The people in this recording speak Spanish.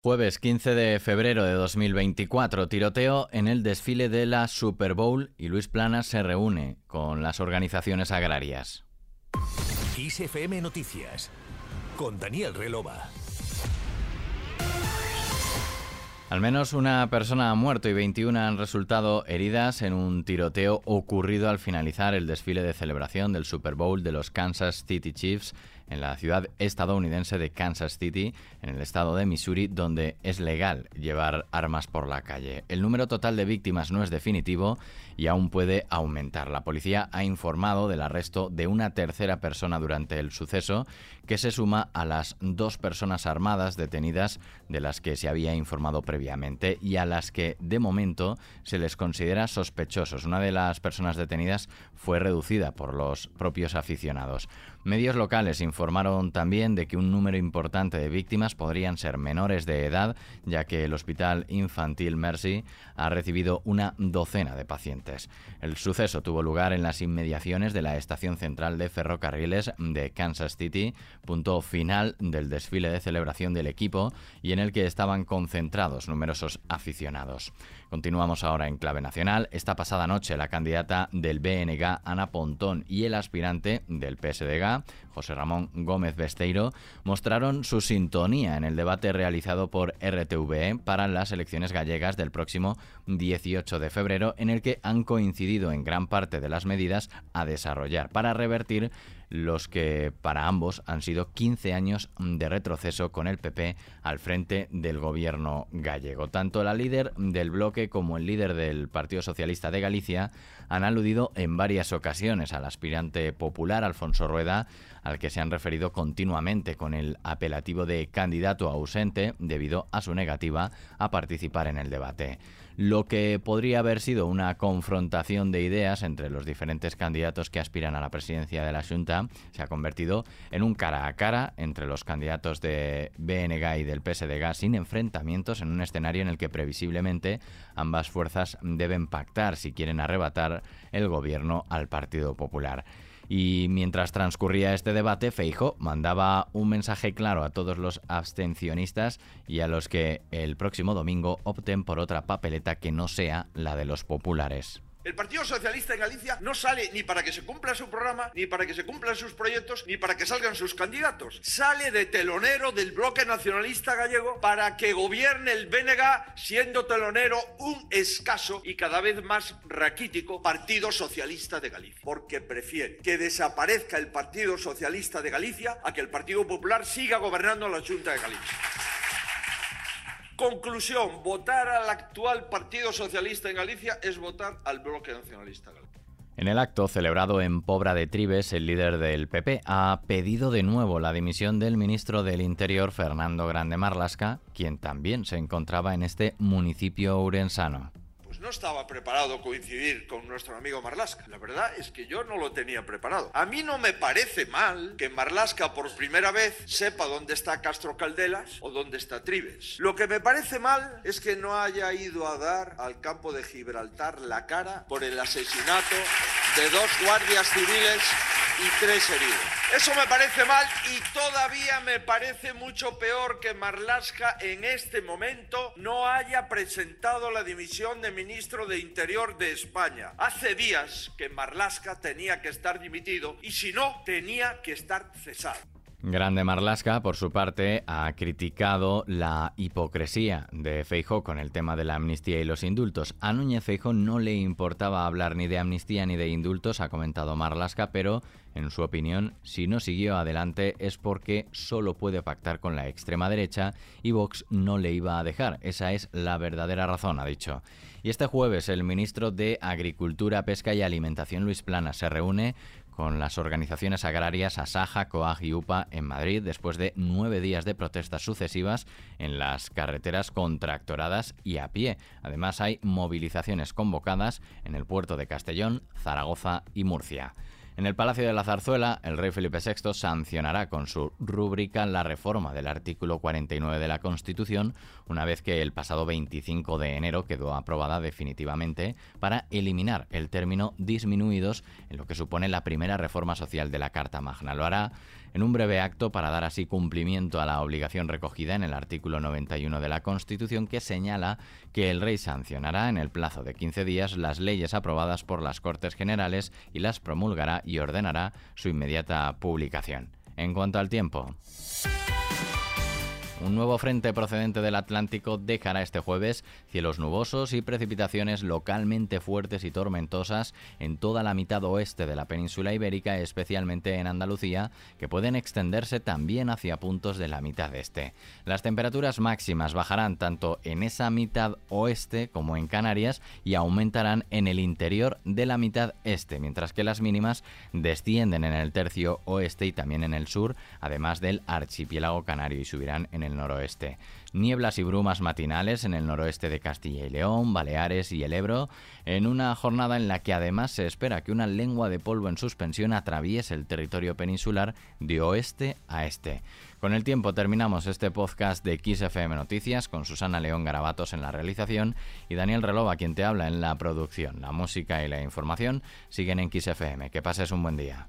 Jueves 15 de febrero de 2024, tiroteo en el desfile de la Super Bowl y Luis Planas se reúne con las organizaciones agrarias. ISFM Noticias con Daniel Relova. Al menos una persona ha muerto y 21 han resultado heridas en un tiroteo ocurrido al finalizar el desfile de celebración del Super Bowl de los Kansas City Chiefs en la ciudad estadounidense de Kansas City, en el estado de Missouri, donde es legal llevar armas por la calle. El número total de víctimas no es definitivo y aún puede aumentar. La policía ha informado del arresto de una tercera persona durante el suceso, que se suma a las dos personas armadas detenidas de las que se había informado previamente y a las que de momento se les considera sospechosos. Una de las personas detenidas fue reducida por los propios aficionados. Medios locales informaron también de que un número importante de víctimas podrían ser menores de edad, ya que el Hospital Infantil Mercy ha recibido una docena de pacientes. El suceso tuvo lugar en las inmediaciones de la estación central de ferrocarriles de Kansas City, punto final del desfile de celebración del equipo y en el que estaban concentrados numerosos aficionados. Continuamos ahora en clave nacional. Esta pasada noche la candidata del BNG, Ana Pontón, y el aspirante del PSDG, José Ramón Gómez Besteiro, mostraron su sintonía en el debate realizado por RTVE para las elecciones gallegas del próximo 18 de febrero, en el que han coincidido en gran parte de las medidas a desarrollar para revertir los que para ambos han sido 15 años de retroceso con el PP al frente del gobierno gallego. Tanto la líder del bloque como el líder del Partido Socialista de Galicia han aludido en varias ocasiones al aspirante popular Alfonso Rueda, al que se han referido continuamente con el apelativo de candidato ausente debido a su negativa a participar en el debate lo que podría haber sido una confrontación de ideas entre los diferentes candidatos que aspiran a la presidencia de la Junta se ha convertido en un cara a cara entre los candidatos de BNG y del PSDG sin enfrentamientos en un escenario en el que previsiblemente ambas fuerzas deben pactar si quieren arrebatar el gobierno al Partido Popular. Y mientras transcurría este debate, Feijo mandaba un mensaje claro a todos los abstencionistas y a los que el próximo domingo opten por otra papeleta que no sea la de los populares. El Partido Socialista en Galicia no sale ni para que se cumpla su programa, ni para que se cumplan sus proyectos, ni para que salgan sus candidatos. Sale de telonero del bloque nacionalista gallego para que gobierne el BNG, siendo telonero un escaso y cada vez más raquítico Partido Socialista de Galicia. Porque prefiere que desaparezca el Partido Socialista de Galicia a que el Partido Popular siga gobernando la Junta de Galicia. Conclusión, votar al actual Partido Socialista en Galicia es votar al bloque nacionalista gallego. En el acto celebrado en Pobra de Tribes, el líder del PP ha pedido de nuevo la dimisión del ministro del Interior, Fernando Grande Marlasca, quien también se encontraba en este municipio urensano no estaba preparado coincidir con nuestro amigo Marlasca. La verdad es que yo no lo tenía preparado. A mí no me parece mal que Marlasca por primera vez sepa dónde está Castro Caldelas o dónde está Tribes. Lo que me parece mal es que no haya ido a dar al campo de Gibraltar la cara por el asesinato de dos guardias civiles y tres heridos. Eso me parece mal y todavía me parece mucho peor que Marlaska en este momento no haya presentado la dimisión de ministro de Interior de España. Hace días que Marlaska tenía que estar dimitido y si no, tenía que estar cesado. Grande Marlasca, por su parte, ha criticado la hipocresía de Feijo con el tema de la amnistía y los indultos. A Núñez Feijo no le importaba hablar ni de amnistía ni de indultos, ha comentado Marlasca, pero, en su opinión, si no siguió adelante es porque solo puede pactar con la extrema derecha y Vox no le iba a dejar. Esa es la verdadera razón, ha dicho. Y este jueves el ministro de Agricultura, Pesca y Alimentación, Luis Plana, se reúne con las organizaciones agrarias Asaja, COAG y UPA en Madrid después de nueve días de protestas sucesivas en las carreteras contractoradas y a pie. Además hay movilizaciones convocadas en el puerto de Castellón, Zaragoza y Murcia. En el Palacio de la Zarzuela, el rey Felipe VI sancionará con su rúbrica la reforma del artículo 49 de la Constitución, una vez que el pasado 25 de enero quedó aprobada definitivamente para eliminar el término disminuidos en lo que supone la primera reforma social de la Carta Magna. Lo hará en un breve acto para dar así cumplimiento a la obligación recogida en el artículo 91 de la Constitución que señala que el rey sancionará en el plazo de 15 días las leyes aprobadas por las Cortes Generales y las promulgará y ordenará su inmediata publicación. En cuanto al tiempo. Un nuevo frente procedente del Atlántico dejará este jueves cielos nubosos y precipitaciones localmente fuertes y tormentosas en toda la mitad oeste de la península ibérica, especialmente en Andalucía, que pueden extenderse también hacia puntos de la mitad este. Las temperaturas máximas bajarán tanto en esa mitad oeste como en Canarias y aumentarán en el interior de la mitad este, mientras que las mínimas descienden en el tercio oeste y también en el sur, además del archipiélago canario y subirán en el noroeste. Nieblas y brumas matinales en el noroeste de Castilla y León, Baleares y el Ebro, en una jornada en la que además se espera que una lengua de polvo en suspensión atraviese el territorio peninsular de oeste a este. Con el tiempo terminamos este podcast de XFM Noticias con Susana León Garabatos en la realización y Daniel Relova quien te habla en la producción. La música y la información siguen en XFM. Que pases un buen día.